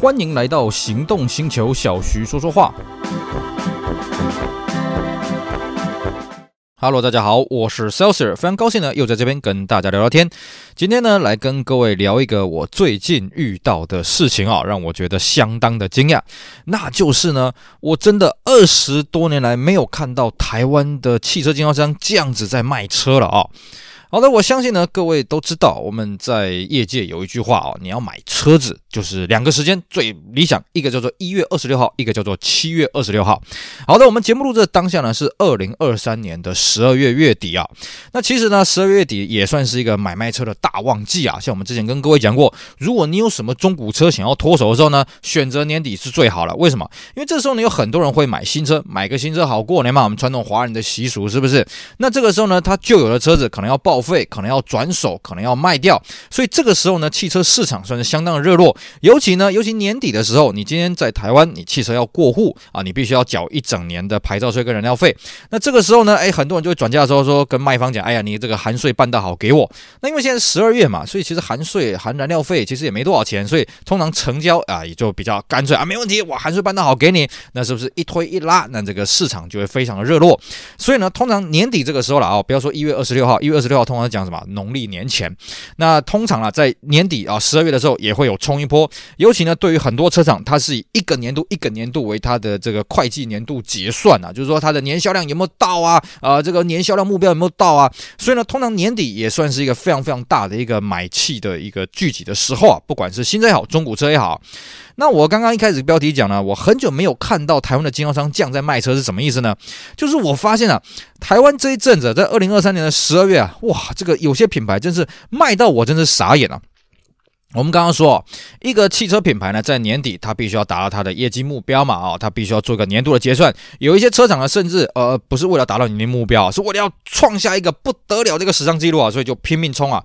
欢迎来到行动星球，小徐说说话。Hello，大家好，我是 Celsius，非常高兴呢，又在这边跟大家聊聊天。今天呢，来跟各位聊一个我最近遇到的事情啊，让我觉得相当的惊讶。那就是呢，我真的二十多年来没有看到台湾的汽车经销商这样子在卖车了啊。好的，我相信呢，各位都知道，我们在业界有一句话啊，你要买车子就是两个时间最理想，一个叫做一月二十六号，一个叫做七月二十六号。好的，我们节目录制的当下呢是二零二三年的十二月月底啊。那其实呢，十二月底也算是一个买卖车的大旺季啊。像我们之前跟各位讲过，如果你有什么中古车想要脱手的时候呢，选择年底是最好了。为什么？因为这时候呢，有很多人会买新车，买个新车好过年嘛，我们传统华人的习俗是不是？那这个时候呢，他旧有的车子可能要报废，可能要转手，可能要卖掉，所以这个时候呢，汽车市场算是相当的热络。尤其呢，尤其年底的时候，你今天在台湾，你汽车要过户啊，你必须要缴一整年的牌照税跟燃料费。那这个时候呢，哎，很多人就会转嫁的时候说，跟卖方讲，哎呀，你这个含税办得好，给我。那因为现在十二月嘛，所以其实含税含燃料费其实也没多少钱，所以通常成交啊也就比较干脆啊，没问题，我含税办得好，给你。那是不是一推一拉，那这个市场就会非常的热络？所以呢，通常年底这个时候了啊，不要说一月二十六号，一月二十六号通常讲什么？农历年前，那通常啊，在年底啊，十二月的时候也会有冲一波。尤其呢，对于很多车厂，它是以一个年度一个年度为它的这个会计年度结算啊，就是说它的年销量有没有到啊？啊，这个年销量目标有没有到啊？所以呢，通常年底也算是一个非常非常大的一个买气的一个聚集的时候啊，不管是新车也好，中古车也好。那我刚刚一开始标题讲呢，我很久没有看到台湾的经销商降在卖车是什么意思呢？就是我发现啊，台湾这一阵子在二零二三年的十二月啊，哇，这个有些品牌真是卖到我真是傻眼了。我们刚刚说，一个汽车品牌呢，在年底它必须要达到它的业绩目标嘛，啊，它必须要做个年度的结算。有一些车厂呢，甚至呃，不是为了达到你的目标，是为了要创下一个不得了的一个史上记录啊，所以就拼命冲啊。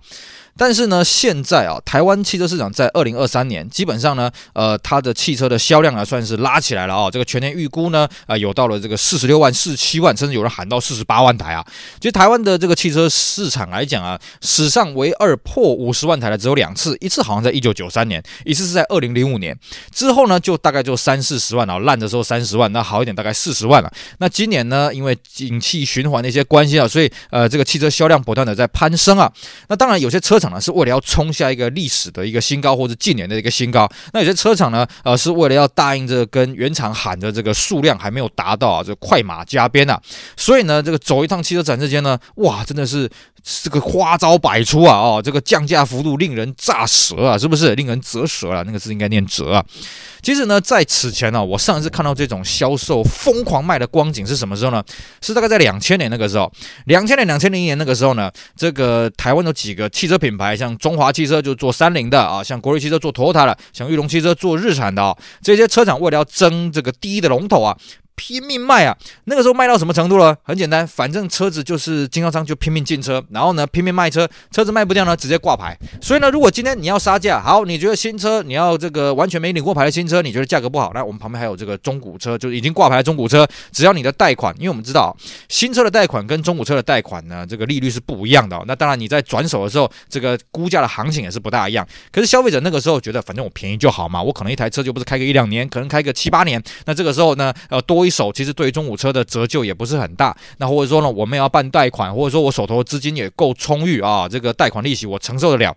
但是呢，现在啊，台湾汽车市场在二零二三年基本上呢，呃，它的汽车的销量啊，算是拉起来了啊。这个全年预估呢，啊、呃，有到了这个四十六万、四十七万，甚至有人喊到四十八万台啊。其实台湾的这个汽车市场来讲啊，史上唯二破五十万台的只有两次，一次好像在一九九三年，一次是在二零零五年。之后呢，就大概就三四十万啊，烂的时候三十万，那好一点大概四十万了。那今年呢，因为景气循环的一些关系啊，所以呃，这个汽车销量不断的在攀升啊。那当然有些车厂呢，是为了要冲下一个历史的一个新高，或者近年的一个新高。那有些车厂呢，呃，是为了要答应这个跟原厂喊的这个数量还没有达到啊，就快马加鞭啊。所以呢，这个走一趟汽车展之间呢，哇，真的是这个花招百出啊，哦，这个降价幅度令人咋舌啊，是不是？令人咋舌啊？那个字应该念折啊。其实呢，在此前呢，我上一次看到这种销售疯狂卖的光景是什么时候呢？是大概在两千年那个时候，两千年、两千零一年那个时候呢，这个台湾有几个汽车品牌，像中华汽车就做三菱的啊，像国瑞汽车做 Toyota 的，像裕隆汽车做日产的啊，这些车厂为了要争这个第一的龙头啊。拼命卖啊！那个时候卖到什么程度了？很简单，反正车子就是经销商就拼命进车，然后呢拼命卖车，车子卖不掉呢直接挂牌。所以呢，如果今天你要杀价，好，你觉得新车你要这个完全没领过牌的新车，你觉得价格不好，那我们旁边还有这个中古车，就是已经挂牌的中古车，只要你的贷款，因为我们知道新车的贷款跟中古车的贷款呢，这个利率是不一样的。那当然你在转手的时候，这个估价的行情也是不大一样。可是消费者那个时候觉得，反正我便宜就好嘛，我可能一台车就不是开个一两年，可能开个七八年。那这个时候呢，呃，多。一手其实对于中古车的折旧也不是很大，那或者说呢，我们要办贷款，或者说我手头资金也够充裕啊，这个贷款利息我承受得了。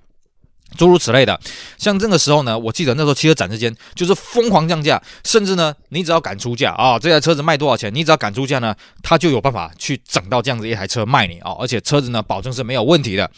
诸如此类的，像这个时候呢，我记得那时候汽车展之间就是疯狂降价，甚至呢，你只要敢出价啊，这台车子卖多少钱，你只要敢出价呢，他就有办法去整到这样子一台车卖你啊，而且车子呢，保证是没有问题的。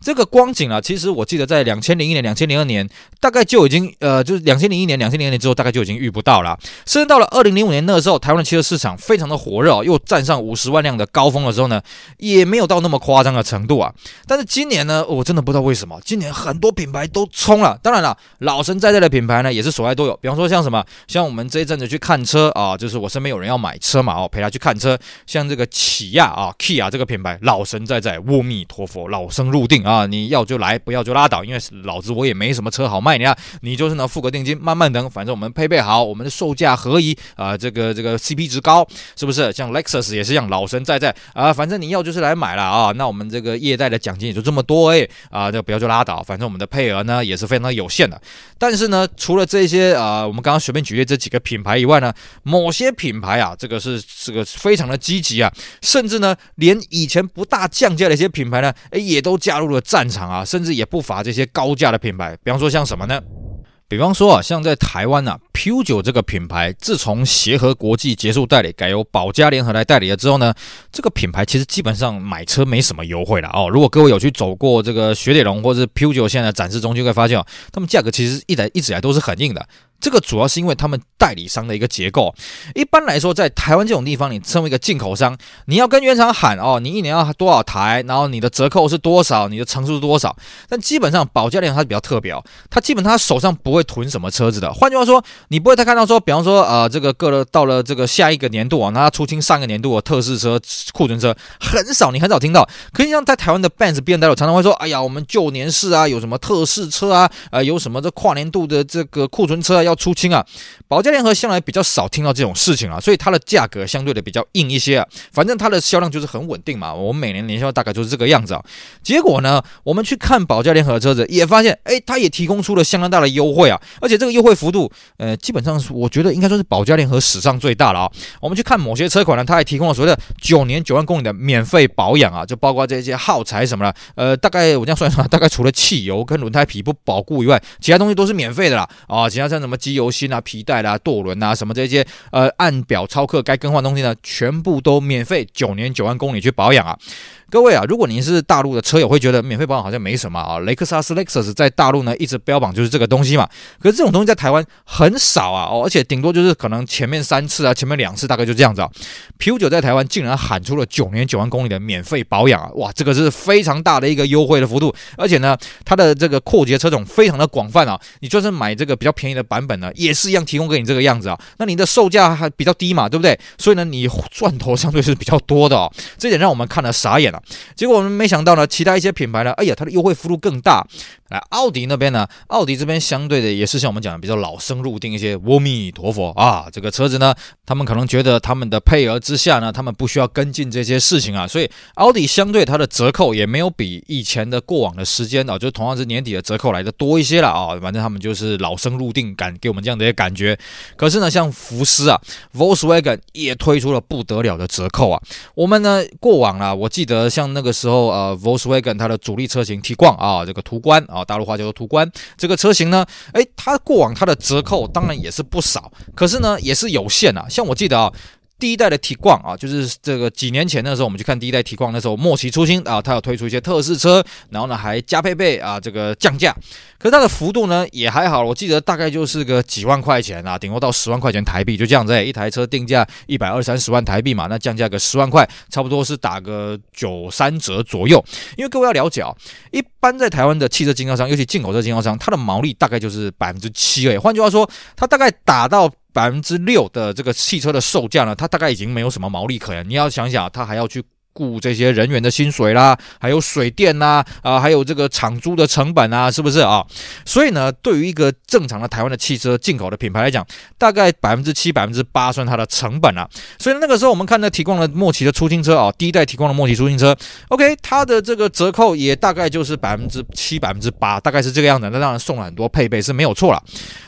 这个光景啊，其实我记得在两千零一年、两千零二年，大概就已经呃，就是两千零一年、两千零二年之后，大概就已经遇不到了。甚至到了二零零五年那个时候，台湾的汽车市场非常的火热，又站上五十万辆的高峰的时候呢，也没有到那么夸张的程度啊。但是今年呢，我真的不知道为什么，今年很多。品牌都冲了，当然了，老神在在的品牌呢也是所爱都有。比方说像什么，像我们这一阵子去看车啊，就是我身边有人要买车嘛，哦，陪他去看车。像这个起亚啊，Kia 这个品牌，老神在在，阿弥陀佛，老僧入定啊，你要就来，不要就拉倒，因为老子我也没什么车好卖你啊，你就是呢付个定金，慢慢等，反正我们配备好，我们的售价合宜啊，这个这个 CP 值高，是不是？像 Lexus 也是一样，老神在在啊，反正你要就是来买了啊，那我们这个业代的奖金也就这么多哎，啊，这不要就拉倒，反正我们。的配额呢也是非常有限的。但是呢，除了这些啊，我们刚刚随便举例这几个品牌以外呢，某些品牌啊，这个是这个非常的积极啊，甚至呢，连以前不大降价的一些品牌呢，诶，也都加入了战场啊，甚至也不乏这些高价的品牌，比方说像什么呢？比方说啊，像在台湾啊，P9 这个品牌，自从协和国际结束代理，改由保嘉联合来代理了之后呢，这个品牌其实基本上买车没什么优惠了哦。如果各位有去走过这个雪铁龙或者是 Pujo 现在的展示中，就会发现哦，他们价格其实一来一直来都是很硬的。这个主要是因为他们代理商的一个结构。一般来说，在台湾这种地方，你身为一个进口商，你要跟原厂喊哦，你一年要多少台，然后你的折扣是多少，你的成数是多少。但基本上，保价联它比较特别，它基本上它手上不会囤什么车子的。换句话说，你不会再看到说，比方说，呃，这个过了到了这个下一个年度啊，那它出清上个年度的特试车、库存车很少，你很少听到。可以像在台湾的 Benz、BMW 常常会说，哎呀，我们旧年式啊，有什么特试车啊，呃，有什么这跨年度的这个库存车啊要。出清啊，保价联合向来比较少听到这种事情啊，所以它的价格相对的比较硬一些啊。反正它的销量就是很稳定嘛，我们每年年销大概就是这个样子啊。结果呢，我们去看保价联合的车子，也发现，哎，它也提供出了相当大的优惠啊，而且这个优惠幅度，呃，基本上是我觉得应该说是保价联合史上最大了啊。我们去看某些车款呢，它还提供了所谓的九年九万公里的免费保养啊，就包括这些耗材什么的，呃，大概我这样算一算，大概除了汽油跟轮胎皮不保固以外，其他东西都是免费的啦啊，其他像什么机油芯啊、皮带啦、舵轮啊，什么这些呃按表操课该更换东西呢，全部都免费，九年九万公里去保养啊。各位啊，如果您是大陆的车友，会觉得免费保养好像没什么啊。雷克萨斯 Lexus 在大陆呢一直标榜就是这个东西嘛，可是这种东西在台湾很少啊，而且顶多就是可能前面三次啊，前面两次大概就这样子啊。Pujo 在台湾竟然喊出了九年九万公里的免费保养啊，哇，这个是非常大的一个优惠的幅度，而且呢，它的这个扩节车种非常的广泛啊，你就算买这个比较便宜的版本呢，也是一样提供给你这个样子啊。那你的售价还比较低嘛，对不对？所以呢，你赚头相对是比较多的哦，这点让我们看了傻眼了。结果我们没想到呢，其他一些品牌呢，哎呀，它的优惠幅度更大。来，奥迪那边呢，奥迪这边相对的也是像我们讲的比较老生入定一些。阿弥陀佛啊，这个车子呢，他们可能觉得他们的配额之下呢，他们不需要跟进这些事情啊，所以奥迪相对它的折扣也没有比以前的过往的时间啊，就同样是年底的折扣来的多一些了啊。反正他们就是老生入定感，给我们这样的一个感觉。可是呢，像福斯啊，Volkswagen 也推出了不得了的折扣啊。我们呢，过往啊，我记得像那个时候呃，Volkswagen 它的主力车型 Tiguan 啊，这个途观啊。大陆话叫做途观，这个车型呢，诶，它过往它的折扣当然也是不少，可是呢也是有限啊。像我记得啊。第一代的 Tiguan 啊，就是这个几年前的时候，我们去看第一代 Tiguan，那时候末期出新啊，它有推出一些特仕车，然后呢还加配备啊，这个降价，可是它的幅度呢也还好，我记得大概就是个几万块钱啊，顶多到十万块钱台币，就这样子，一台车定价一百二三十万台币嘛，那降价个十万块，差不多是打个九三折左右。因为各位要了解啊，一般在台湾的汽车经销商，尤其进口车经销商，它的毛利大概就是百分之七而已。换句话说，它大概打到。百分之六的这个汽车的售价呢，它大概已经没有什么毛利可言。你要想想，它还要去雇这些人员的薪水啦，还有水电呐，啊，还有这个厂租的成本啊，是不是啊？所以呢，对于一个正常的台湾的汽车进口的品牌来讲，大概百分之七、百分之八算它的成本啊。所以那个时候我们看呢提供了莫奇的出清车啊，第一代提供了莫奇出清车，OK，它的这个折扣也大概就是百分之七、百分之八，大概是这个样子。那当然送了很多配备是没有错了。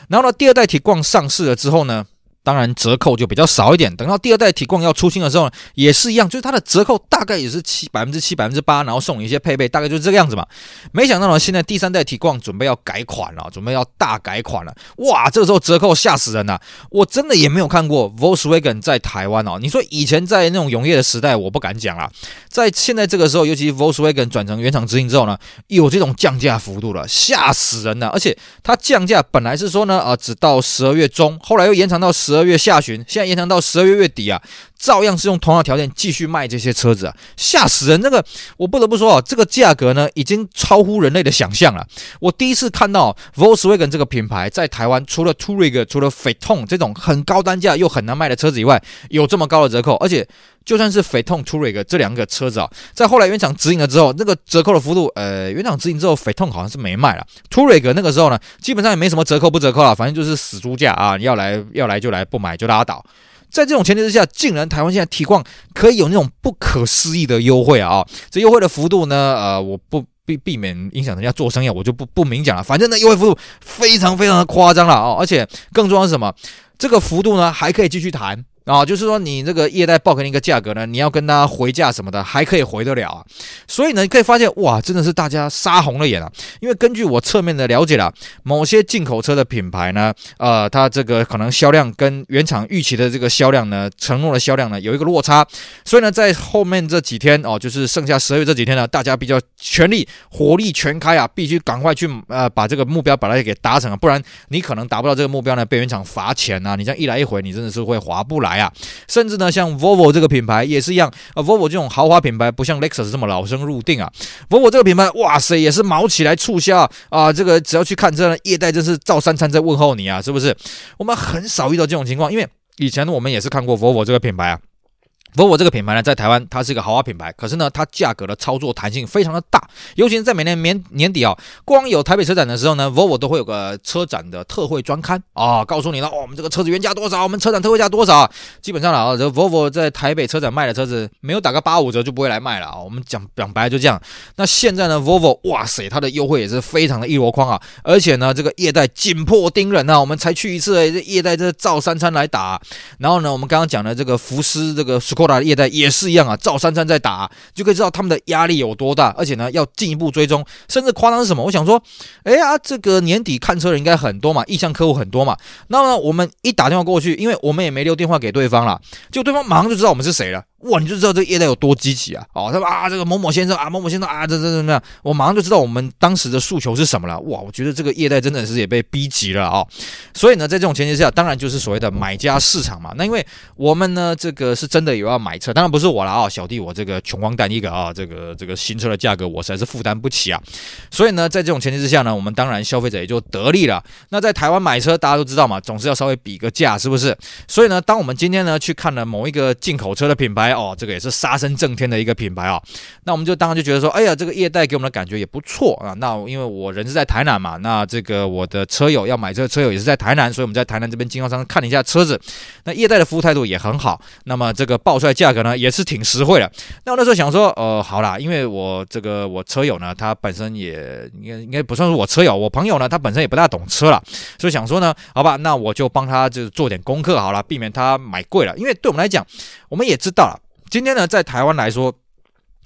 然后呢，第二代提况上市了之后呢，当然折扣就比较少一点。等到第二代 Tiguan 要出清的时候呢，也是一样，就是它的折扣大概也是七百分之七百分之八，然后送你一些配备，大概就是这个样子嘛。没想到呢，现在第三代 Tiguan 准备要改款了，准备要大改款了。哇，这个时候折扣吓死人了！我真的也没有看过 Volkswagen 在台湾哦。你说以前在那种永业的时代，我不敢讲了。在现在这个时候，尤其 Volkswagen 转成原厂直营之后呢，有这种降价幅度了，吓死人了。而且它降价本来是说呢，啊，只到十二月中，后来又延长到十。十二月下旬，现在延长到十二月月底啊，照样是用同样条件继续卖这些车子啊，吓死人！那个我不得不说啊，这个价格呢，已经超乎人类的想象了。我第一次看到 Volkswagen 这个品牌在台湾，除了 Touareg、除了 Phaeton 这种很高单价又很难卖的车子以外，有这么高的折扣，而且就算是 Phaeton、Toureg 这两个车子啊，在后来原厂直营了之后，那个折扣的幅度，呃，原厂直营之后 Phaeton 好像是没卖了，Toureg 那个时候呢，基本上也没什么折扣不折扣了，反正就是死猪价啊，要来要来就来。不买就拉倒，在这种前提之下，竟然台湾现在提供可以有那种不可思议的优惠啊！这优惠的幅度呢，呃，我不避避免影响人家做生意，我就不不明讲了。反正呢，优惠幅度非常非常的夸张了哦，而且更重要的是什么？这个幅度呢还可以继续谈。啊、就是说你这个业代报给你一个价格呢，你要跟他回价什么的，还可以回得了啊。所以呢，你可以发现哇，真的是大家杀红了眼啊。因为根据我侧面的了解啦，某些进口车的品牌呢，呃，它这个可能销量跟原厂预期的这个销量呢，承诺的销量呢有一个落差。所以呢，在后面这几天哦，就是剩下十二月这几天呢，大家比较全力火力全开啊，必须赶快去呃把这个目标把它给达成啊，不然你可能达不到这个目标呢，被原厂罚钱啊。你这样一来一回，你真的是会划不来。呀，甚至呢，像 Volvo 这个品牌也是一样啊。Volvo 这种豪华品牌不像 Lexus 这么老生入定啊。Volvo 这个品牌，哇塞，也是毛起来促销啊。这个只要去看车呢，业代真是照三餐在问候你啊，是不是？我们很少遇到这种情况，因为以前我们也是看过 Volvo 这个品牌啊。Volvo 这个品牌呢，在台湾它是一个豪华品牌，可是呢，它价格的操作弹性非常的大，尤其是在每年年年底啊，光有台北车展的时候呢，Volvo 都会有个车展的特惠专刊啊，告诉你了哦，我们这个车子原价多少，我们车展特惠价多少。基本上了啊，这 Volvo 在台北车展卖的车子，没有打个八五折就不会来卖了啊。我们讲讲白了就这样。那现在呢，Volvo 哇塞，它的优惠也是非常的一箩筐啊，而且呢，这个业代紧迫盯人啊，我们才去一次，这业代这照三餐来打。然后呢，我们刚刚讲的这个福斯这个 Scor 到达的业代也是。一样啊，赵三餐在打，就可以知道他们的压力有多大，而且呢，要进一步追踪，甚至夸张是什么？我想说，哎呀，这个年底看车人应该很多嘛，意向客户很多嘛，那么我们一打电话过去，因为我们也没留电话给对方了，就对方马上就知道我们是谁了。哇，你就知道这个业代有多积极啊！哦，他说啊，这个某某先生啊，某某先生啊，这这怎么样？我马上就知道我们当时的诉求是什么了。哇，我觉得这个业代真的是也被逼急了啊、所以呢，在这种前提下，当然就是所谓的买家市场嘛。那因为我们呢，这个是真的有要买车，当然不是我了啊、哦，小弟我这个穷光蛋一个啊，这个这个新车的价格我实在是负担不起啊。所以呢，在这种前提之下呢，我们当然消费者也就得利了。那在台湾买车，大家都知道嘛，总是要稍微比个价，是不是？所以呢，当我们今天呢去看了某一个进口车的品牌哦，这个也是杀。声震天的一个品牌啊，那我们就当然就觉得说，哎呀，这个业代给我们的感觉也不错啊。那因为我人是在台南嘛，那这个我的车友要买这个车友也是在台南，所以我们在台南这边经销商看了一下车子，那业代的服务态度也很好。那么这个报出来价格呢，也是挺实惠的。那我那时候想说，呃，好啦，因为我这个我车友呢，他本身也应该应该不算是我车友，我朋友呢，他本身也不大懂车了，所以想说呢，好吧，那我就帮他就是做点功课好了，避免他买贵了。因为对我们来讲，我们也知道了。今天呢，在台湾来说。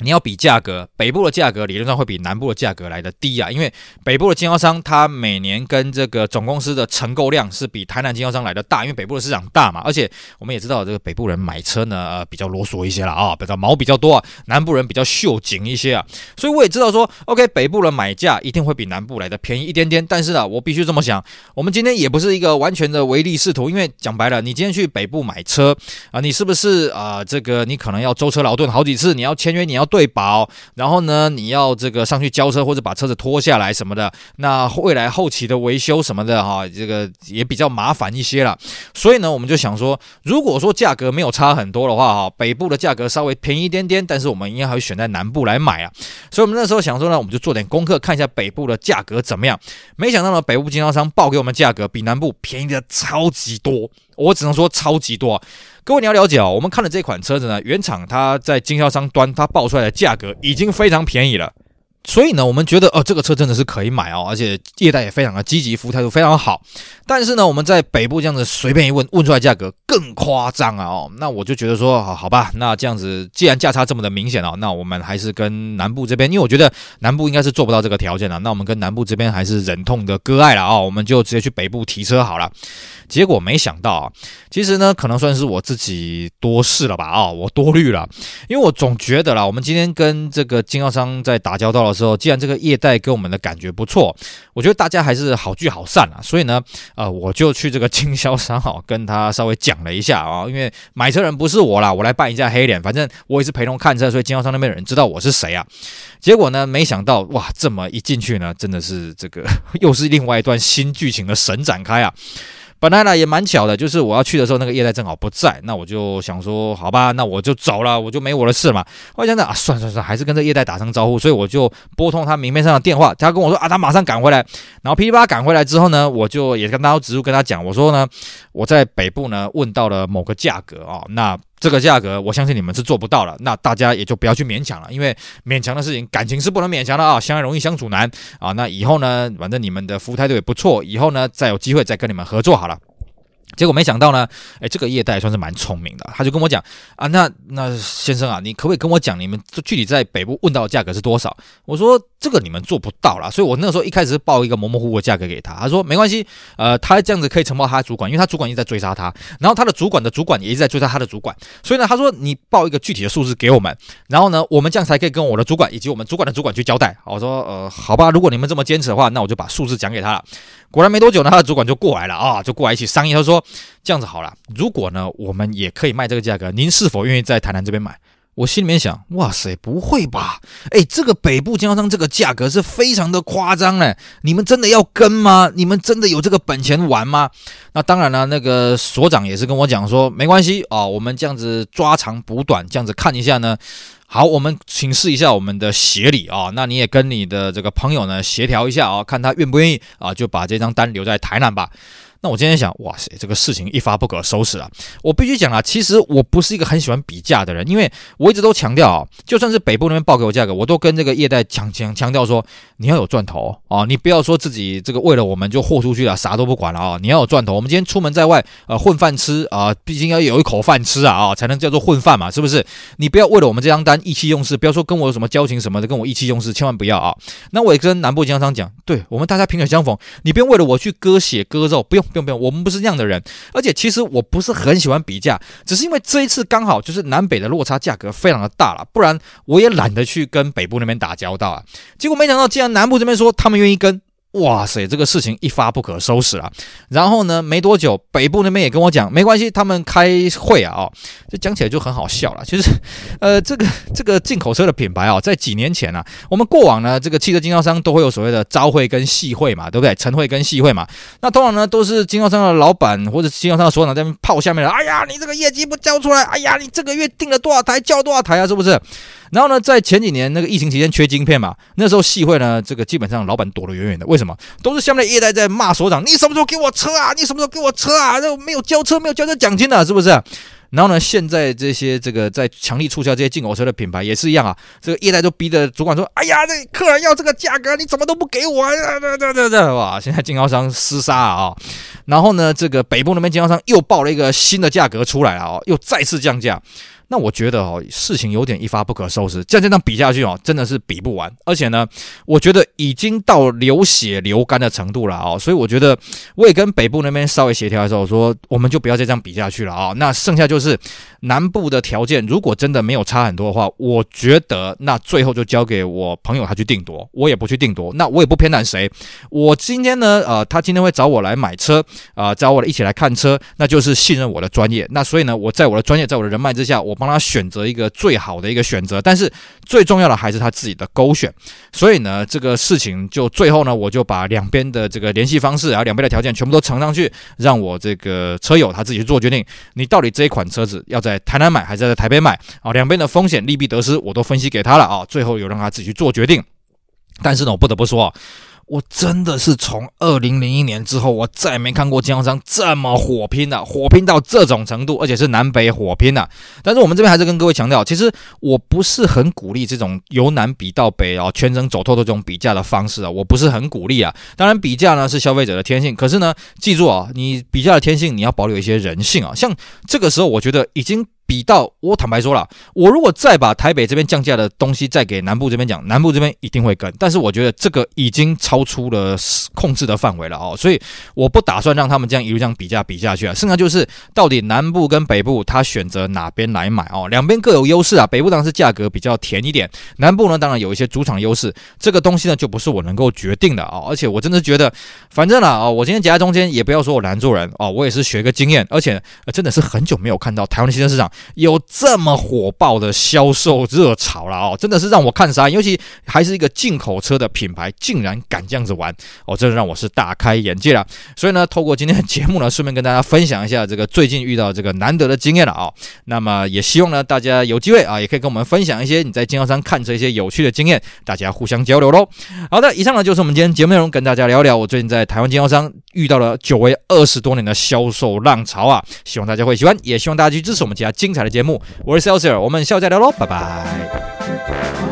你要比价格，北部的价格理论上会比南部的价格来得低啊，因为北部的经销商他每年跟这个总公司的承购量是比台南经销商来的大，因为北部的市场大嘛，而且我们也知道这个北部人买车呢，呃，比较啰嗦一些了啊，比较毛比较多啊，南部人比较秀紧一些啊，所以我也知道说，OK，北部的买价一定会比南部来的便宜一点点，但是呢，我必须这么想，我们今天也不是一个完全的唯利是图，因为讲白了，你今天去北部买车啊，你是不是啊，这个你可能要舟车劳顿好几次，你要签约，你要对保，然后呢，你要这个上去交车或者把车子拖下来什么的，那未来后期的维修什么的哈，这个也比较麻烦一些了。所以呢，我们就想说，如果说价格没有差很多的话哈，北部的价格稍微便宜一点点，但是我们应该还会选在南部来买啊。所以我们那时候想说呢，我们就做点功课，看一下北部的价格怎么样。没想到呢，北部经销商报给我们价格比南部便宜的超级多，我只能说超级多。各位你要了解哦，我们看的这款车子呢，原厂它在经销商端它报出来的价格已经非常便宜了。所以呢，我们觉得哦，这个车真的是可以买哦，而且业代也非常的积极，服务态度非常好。但是呢，我们在北部这样子随便一问，问出来价格更夸张啊！哦，那我就觉得说，好好吧，那这样子既然价差这么的明显哦，那我们还是跟南部这边，因为我觉得南部应该是做不到这个条件了，那我们跟南部这边还是忍痛的割爱了啊，我们就直接去北部提车好了。结果没想到啊，其实呢，可能算是我自己多事了吧啊，我多虑了，因为我总觉得啦，我们今天跟这个经销商在打交道的时候，既然这个业代给我们的感觉不错，我觉得大家还是好聚好散啊，所以呢，呃，我就去这个经销商哈，跟他稍微讲了一下啊，因为买车人不是我啦，我来扮一下黑脸，反正我也是陪同看车，所以经销商那边的人知道我是谁啊。结果呢，没想到哇，这么一进去呢，真的是这个 又是另外一段新剧情的神展开啊。本来呢也蛮巧的，就是我要去的时候，那个业代正好不在，那我就想说，好吧，那我就走了，我就没我的事嘛。我想想啊，算算算，还是跟这业代打声招呼，所以我就拨通他明面上的电话，他跟我说啊，他马上赶回来。然后噼里啪啦赶回来之后呢，我就也跟他直接跟他讲，我说呢，我在北部呢问到了某个价格啊，那这个价格，我相信你们是做不到了。那大家也就不要去勉强了，因为勉强的事情，感情是不能勉强的啊。相爱容易相处难啊。那以后呢，反正你们的服务态度也不错，以后呢，再有机会再跟你们合作好了。结果没想到呢，哎，这个业代算是蛮聪明的，他就跟我讲啊，那那先生啊，你可不可以跟我讲，你们具体在北部问到的价格是多少？我说这个你们做不到啦，所以我那个时候一开始是报一个模模糊糊的价格给他，他说没关系，呃，他这样子可以承包他的主管，因为他主管一直在追杀他，然后他的主管的主管也一直在追杀他的主管，所以呢，他说你报一个具体的数字给我们，然后呢，我们这样才可以跟我的主管以及我们主管的主管去交代。我说呃，好吧，如果你们这么坚持的话，那我就把数字讲给他了。果然没多久呢，他的主管就过来了啊，就过来一起商议。他说：“这样子好了，如果呢，我们也可以卖这个价格，您是否愿意在台南这边买？”我心里面想：“哇塞，不会吧？哎，这个北部经销商这个价格是非常的夸张嘞，你们真的要跟吗？你们真的有这个本钱玩吗？”那当然了，那个所长也是跟我讲说：“没关系啊，我们这样子抓长补短，这样子看一下呢。”好，我们请示一下我们的协理啊，那你也跟你的这个朋友呢协调一下啊，看他愿不愿意啊，就把这张单留在台南吧。那我今天想，哇塞，这个事情一发不可收拾啊！我必须讲啊，其实我不是一个很喜欢比价的人，因为我一直都强调啊，就算是北部那边报给我价格，我都跟这个业代强强强调说，你要有赚头啊，你不要说自己这个为了我们就豁出去了，啥都不管了啊，你要有赚头。我们今天出门在外，呃，混饭吃啊，毕竟要有一口饭吃啊啊，才能叫做混饭嘛，是不是？你不要为了我们这张单意气用事，不要说跟我有什么交情什么的，跟我意气用事，千万不要啊！那我也跟南部经销商讲，对我们大家萍水相逢，你不用为了我去割血割肉，不用不用不用，我们不是那样。这样的人，而且其实我不是很喜欢比价，只是因为这一次刚好就是南北的落差价格非常的大了，不然我也懒得去跟北部那边打交道啊。结果没想到，既然南部这边说他们愿意跟。哇塞，这个事情一发不可收拾了。然后呢，没多久，北部那边也跟我讲，没关系，他们开会啊，哦，这讲起来就很好笑了。其实，呃，这个这个进口车的品牌啊，在几年前，啊，我们过往呢，这个汽车经销商都会有所谓的朝会跟夕会嘛，对不对？晨会跟夕会嘛。那通常呢，都是经销商的老板或者经销商的所长在那边炮下面的。哎呀，你这个业绩不交出来，哎呀，你这个月订了多少台，交多少台啊，是不是？然后呢，在前几年那个疫情期间缺晶片嘛，那时候夕会呢，这个基本上老板躲得远远的。为什么？都是下面的业代在骂所长，你什么时候给我车啊？你什么时候给我车啊？这没有交车，没有交车奖金的，是不是？然后呢，现在这些这个在强力促销这些进口车的品牌也是一样啊，这个业代都逼着主管说，哎呀，这客人要这个价格，你怎么都不给我啊？这这这这哇！现在经销商厮杀啊！然后呢，这个北部那边经销商又报了一个新的价格出来了哦，又再次降价。那我觉得哦，事情有点一发不可收拾，这样这样比下去哦，真的是比不完。而且呢，我觉得已经到流血流干的程度了哦，所以我觉得我也跟北部那边稍微协调的时候，我说我们就不要再这样比下去了啊。那剩下就是南部的条件，如果真的没有差很多的话，我觉得那最后就交给我朋友他去定夺，我也不去定夺，那我也不偏袒谁。我今天呢，呃，他今天会找我来买车啊，呃，找我一起来看车，那就是信任我的专业。那所以呢，我在我的专业，在我的人脉之下，我。帮他选择一个最好的一个选择，但是最重要的还是他自己的勾选。所以呢，这个事情就最后呢，我就把两边的这个联系方式，然后两边的条件全部都呈上去，让我这个车友他自己去做决定。你到底这一款车子要在台南买还是在台北买啊？两边的风险利弊得失我都分析给他了啊。最后有让他自己去做决定。但是呢，我不得不说。我真的是从二零零一年之后，我再也没看过经销商这么火拼的，火拼到这种程度，而且是南北火拼的。但是我们这边还是跟各位强调，其实我不是很鼓励这种由南比到北啊，全程走透的这种比价的方式啊，我不是很鼓励啊。当然，比价呢是消费者的天性，可是呢，记住啊，你比价的天性，你要保留一些人性啊。像这个时候，我觉得已经。比到我坦白说了，我如果再把台北这边降价的东西再给南部这边讲，南部这边一定会跟。但是我觉得这个已经超出了控制的范围了哦，所以我不打算让他们这样一路这样比价比下去啊。剩下就是到底南部跟北部他选择哪边来买哦，两边各有优势啊。北部当然是价格比较甜一点，南部呢当然有一些主场优势。这个东西呢就不是我能够决定的啊。而且我真的觉得，反正啦啊，我今天夹在中间也不要说我难做人哦，我也是学个经验。而且真的是很久没有看到台湾的汽车市场。有这么火爆的销售热潮了哦，真的是让我看傻，尤其还是一个进口车的品牌，竟然敢这样子玩哦，真的让我是大开眼界了。所以呢，透过今天的节目呢，顺便跟大家分享一下这个最近遇到这个难得的经验了啊。那么也希望呢，大家有机会啊，也可以跟我们分享一些你在经销商看车一些有趣的经验，大家互相交流喽。好的，以上呢就是我们今天节目内容，跟大家聊聊我最近在台湾经销商。遇到了久违二十多年的销售浪潮啊！希望大家会喜欢，也希望大家去支持我们其他精彩的节目。我是 Celsius，我们下次再聊喽，拜拜。